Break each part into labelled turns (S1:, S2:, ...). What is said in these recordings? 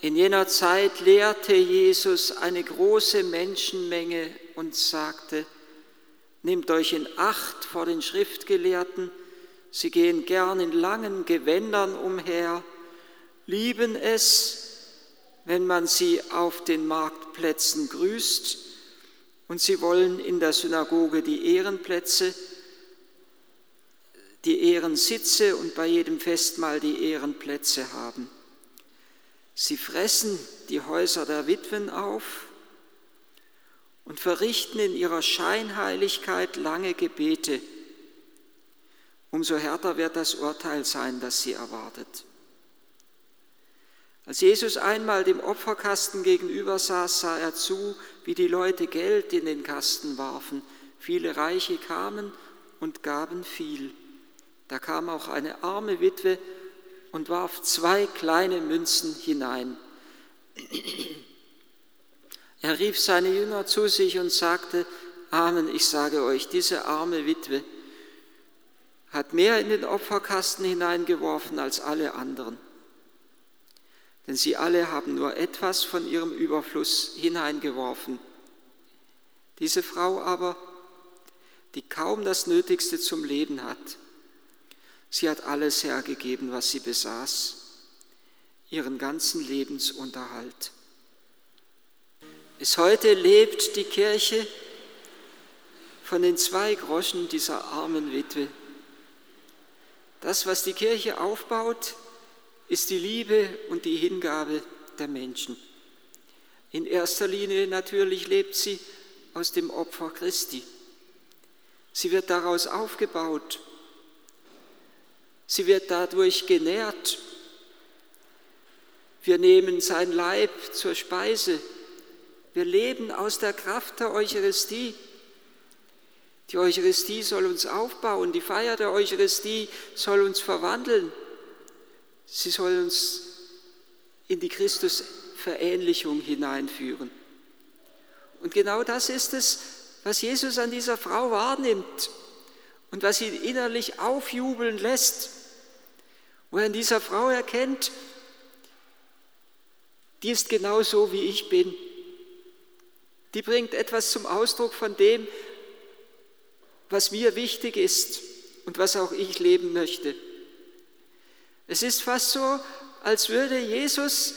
S1: In jener Zeit lehrte Jesus eine große Menschenmenge und sagte, Nehmt euch in Acht vor den Schriftgelehrten, sie gehen gern in langen Gewändern umher, lieben es, wenn man sie auf den Marktplätzen grüßt, und sie wollen in der Synagoge die Ehrenplätze, die Ehrensitze und bei jedem Festmahl die Ehrenplätze haben. Sie fressen die Häuser der Witwen auf und verrichten in ihrer Scheinheiligkeit lange Gebete. Umso härter wird das Urteil sein, das sie erwartet. Als Jesus einmal dem Opferkasten gegenüber saß, sah er zu, wie die Leute Geld in den Kasten warfen. Viele Reiche kamen und gaben viel. Da kam auch eine arme Witwe und warf zwei kleine Münzen hinein. Er rief seine Jünger zu sich und sagte, Amen, ich sage euch, diese arme Witwe hat mehr in den Opferkasten hineingeworfen als alle anderen. Denn sie alle haben nur etwas von ihrem Überfluss hineingeworfen. Diese Frau aber, die kaum das Nötigste zum Leben hat, Sie hat alles hergegeben, was sie besaß, ihren ganzen Lebensunterhalt. Bis heute lebt die Kirche von den zwei Groschen dieser armen Witwe. Das, was die Kirche aufbaut, ist die Liebe und die Hingabe der Menschen. In erster Linie natürlich lebt sie aus dem Opfer Christi. Sie wird daraus aufgebaut Sie wird dadurch genährt. Wir nehmen sein Leib zur Speise. Wir leben aus der Kraft der Eucharistie. Die Eucharistie soll uns aufbauen, die Feier der Eucharistie soll uns verwandeln. Sie soll uns in die Christusverähnlichung hineinführen. Und genau das ist es, was Jesus an dieser Frau wahrnimmt und was ihn innerlich aufjubeln lässt wo er in dieser Frau erkennt, die ist genauso wie ich bin. Die bringt etwas zum Ausdruck von dem, was mir wichtig ist und was auch ich leben möchte. Es ist fast so, als würde Jesus,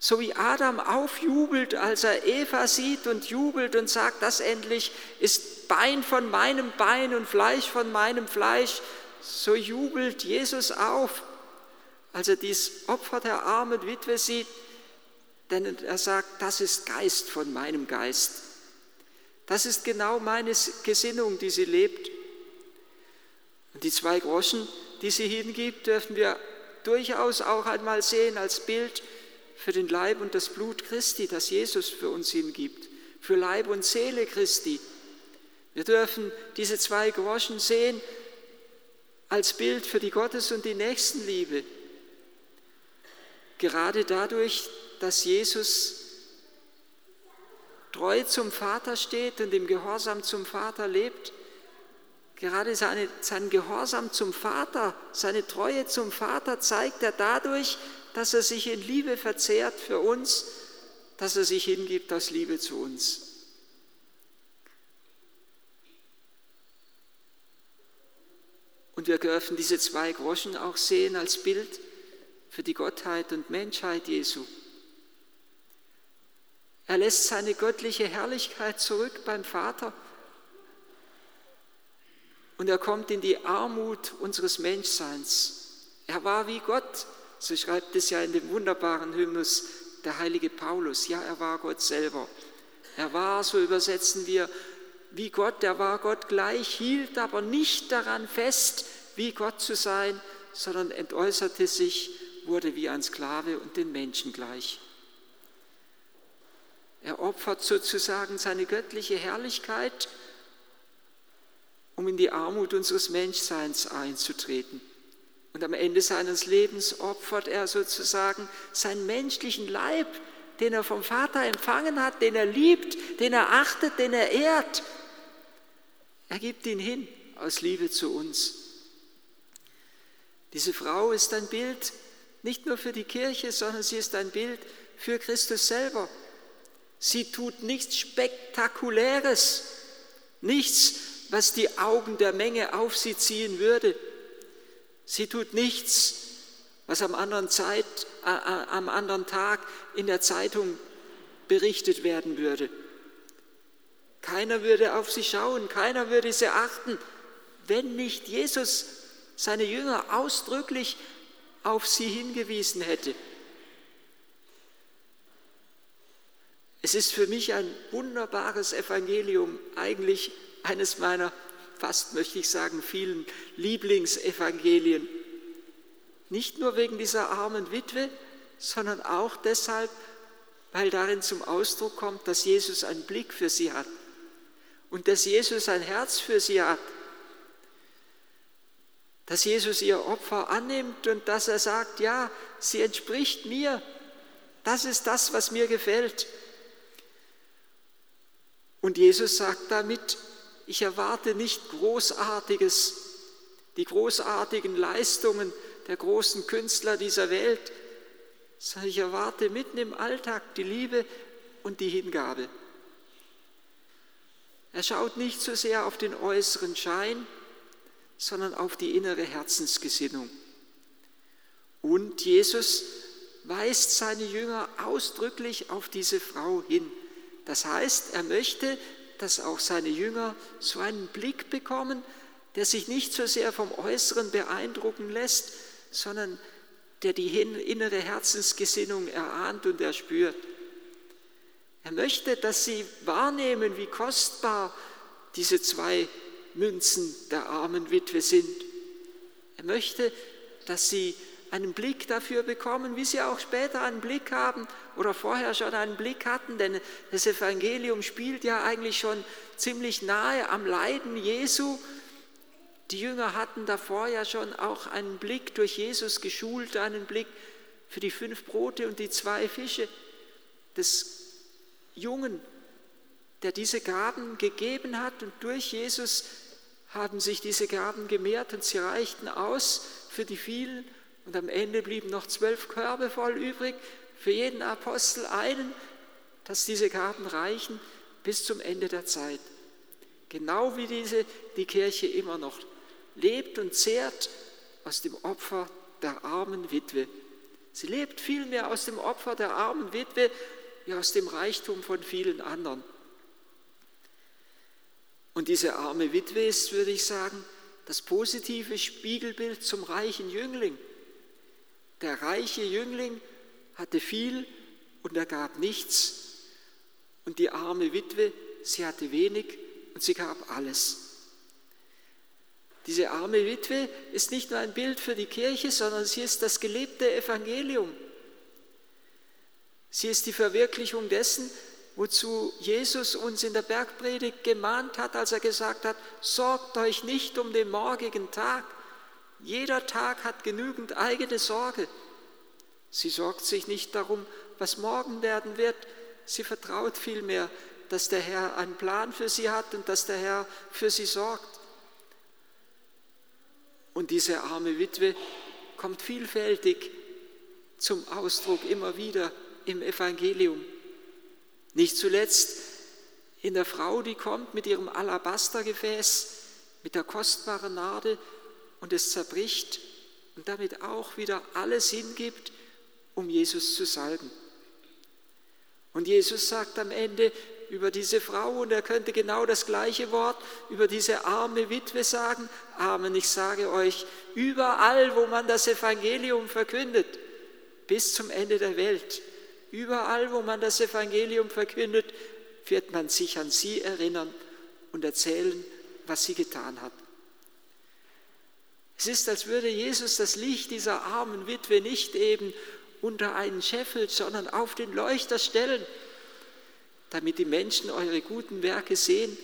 S1: so wie Adam aufjubelt, als er Eva sieht und jubelt und sagt, das endlich ist Bein von meinem Bein und Fleisch von meinem Fleisch, so jubelt Jesus auf, als er dies Opfer der armen Witwe sieht, denn er sagt, das ist Geist von meinem Geist. Das ist genau meine Gesinnung, die sie lebt. Und die zwei Groschen, die sie hingibt, dürfen wir durchaus auch einmal sehen als Bild für den Leib und das Blut Christi, das Jesus für uns hingibt, für Leib und Seele Christi. Wir dürfen diese zwei Groschen sehen als Bild für die Gottes- und die Nächstenliebe. Gerade dadurch, dass Jesus treu zum Vater steht und im Gehorsam zum Vater lebt, gerade seine, sein Gehorsam zum Vater, seine Treue zum Vater zeigt er dadurch, dass er sich in Liebe verzehrt für uns, dass er sich hingibt aus Liebe zu uns. Und wir dürfen diese zwei Groschen auch sehen als Bild für die Gottheit und Menschheit Jesu. Er lässt seine göttliche Herrlichkeit zurück beim Vater und er kommt in die Armut unseres Menschseins. Er war wie Gott, so schreibt es ja in dem wunderbaren Hymnus der heilige Paulus. Ja, er war Gott selber. Er war, so übersetzen wir, wie Gott, er war Gott gleich, hielt aber nicht daran fest, wie Gott zu sein, sondern entäußerte sich, wurde wie ein Sklave und den Menschen gleich. Er opfert sozusagen seine göttliche Herrlichkeit, um in die Armut unseres Menschseins einzutreten. Und am Ende seines Lebens opfert er sozusagen seinen menschlichen Leib, den er vom Vater empfangen hat, den er liebt, den er achtet, den er ehrt, er gibt ihn hin aus Liebe zu uns. Diese Frau ist ein Bild Nicht nur für die Kirche, sondern sie ist ein Bild für Christus selber. Sie tut nichts Spektakuläres, nichts, was die Augen der Menge auf sie ziehen würde. Sie tut nichts, was am anderen, Zeit, äh, äh, am anderen Tag in der Zeitung berichtet werden würde. Keiner würde auf sie schauen, keiner würde sie achten, wenn nicht Jesus seine Jünger ausdrücklich auf sie hingewiesen hätte. Es ist für mich ein wunderbares Evangelium, eigentlich eines meiner, fast möchte ich sagen, vielen Lieblingsevangelien. Nicht nur wegen dieser armen Witwe, sondern auch deshalb, weil darin zum Ausdruck kommt, dass Jesus einen Blick für sie hat und dass Jesus ein Herz für sie hat dass Jesus ihr Opfer annimmt und dass er sagt, ja, sie entspricht mir. Das ist das, was mir gefällt. Und Jesus sagt damit, ich erwarte nicht Großartiges, die großartigen Leistungen der großen Künstler dieser Welt, sondern ich erwarte mitten im Alltag die Liebe und die Hingabe. Er schaut nicht so sehr auf den äußeren Schein, sondern auf die innere Herzensgesinnung. Und Jesus weist seine Jünger ausdrücklich auf diese Frau hin. Das heißt, er möchte, dass auch seine Jünger so einen Blick bekommen, der sich nicht so sehr vom Äußeren beeindrucken lässt, sondern der die innere Herzensgesinnung erahnt und erspürt. Er möchte, dass sie wahrnehmen, wie kostbar diese zwei Münzen der armen Witwe sind. Er möchte, dass sie einen Blick dafür bekommen, wie sie auch später einen Blick haben oder vorher schon einen Blick hatten, denn das Evangelium spielt ja eigentlich schon ziemlich nahe am Leiden Jesu. Die Jünger hatten davor ja schon auch einen Blick durch Jesus geschult, einen Blick für die fünf Brote und die zwei Fische des Jungen, der diese Gaben gegeben hat und durch Jesus haben sich diese Gaben gemehrt und sie reichten aus für die vielen und am Ende blieben noch zwölf Körbe voll übrig, für jeden Apostel einen, dass diese Gaben reichen bis zum Ende der Zeit. Genau wie diese die Kirche immer noch lebt und zehrt aus dem Opfer der armen Witwe. Sie lebt vielmehr aus dem Opfer der armen Witwe wie aus dem Reichtum von vielen anderen. Und diese arme Witwe ist, würde ich sagen, das positive Spiegelbild zum reichen Jüngling. Der reiche Jüngling hatte viel und er gab nichts. Und die arme Witwe, sie hatte wenig und sie gab alles. Diese arme Witwe ist nicht nur ein Bild für die Kirche, sondern sie ist das gelebte Evangelium. Sie ist die Verwirklichung dessen, wozu Jesus uns in der Bergpredigt gemahnt hat, als er gesagt hat, sorgt euch nicht um den morgigen Tag. Jeder Tag hat genügend eigene Sorge. Sie sorgt sich nicht darum, was morgen werden wird. Sie vertraut vielmehr, dass der Herr einen Plan für sie hat und dass der Herr für sie sorgt. Und diese arme Witwe kommt vielfältig zum Ausdruck immer wieder im Evangelium. Nicht zuletzt in der Frau, die kommt mit ihrem Alabastergefäß, mit der kostbaren Narde und es zerbricht und damit auch wieder alles hingibt, um Jesus zu salben. Und Jesus sagt am Ende über diese Frau, und er könnte genau das gleiche Wort über diese arme Witwe sagen, Amen, ich sage euch, überall, wo man das Evangelium verkündet, bis zum Ende der Welt, Überall, wo man das Evangelium verkündet, wird man sich an sie erinnern und erzählen, was sie getan hat. Es ist, als würde Jesus das Licht dieser armen Witwe nicht eben unter einen Scheffel, sondern auf den Leuchter stellen, damit die Menschen eure guten Werke sehen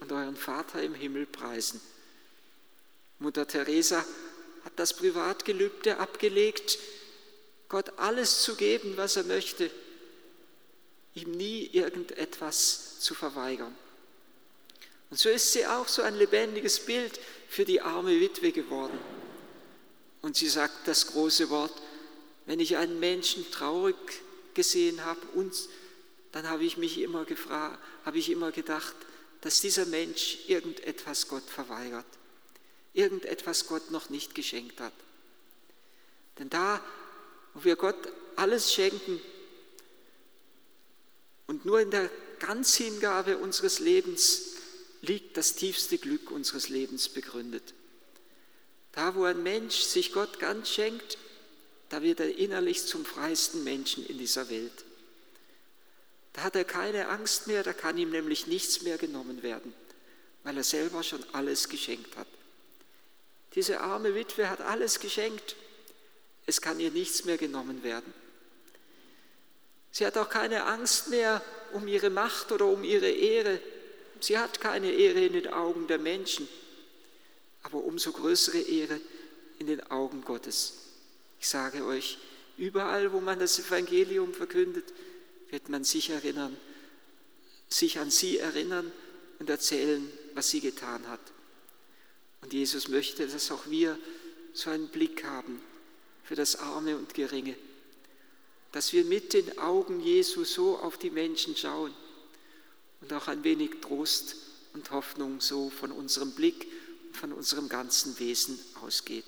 S1: und euren Vater im Himmel preisen. Mutter Teresa hat das Privatgelübde abgelegt, Gott alles zu geben, was er möchte, ihm nie irgendetwas zu verweigern. Und so ist sie auch so ein lebendiges Bild für die arme Witwe geworden. Und sie sagt das große Wort, Wenn ich einen Menschen traurig gesehen habe, uns, dann habe ich mich immer gefragt, habe ich immer gedacht, dass dieser Mensch irgendetwas Gott verweigert, irgendetwas Gott noch nicht geschenkt hat. Denn da, wo wir Gott alles schenken und nur in der Ganzhingabe unseres Lebens liegt das tiefste Glück unseres Lebens begründet. Da, wo ein Mensch sich Gott ganz schenkt, da wird er innerlich zum freisten Menschen in dieser Welt. Da hat er keine Angst mehr, da kann ihm nämlich nichts mehr genommen werden, weil er selber schon alles geschenkt hat. Diese arme Witwe hat alles geschenkt, es kann ihr nichts mehr genommen werden. Sie hat auch keine Angst mehr um ihre Macht oder um ihre Ehre. Sie hat keine Ehre in den Augen der Menschen, aber umso größere Ehre in den Augen Gottes. Ich sage euch, überall, wo man das Evangelium verkündet, wird man sich erinnern, sich an sie erinnern und erzählen, was sie getan hat. Und Jesus möchte, dass auch wir so einen Blick haben für das Arme und Geringe, dass wir mit den Augen Jesu so auf die Menschen schauen und auch ein wenig Trost und Hoffnung so von unserem Blick und von unserem ganzen Wesen ausgeht.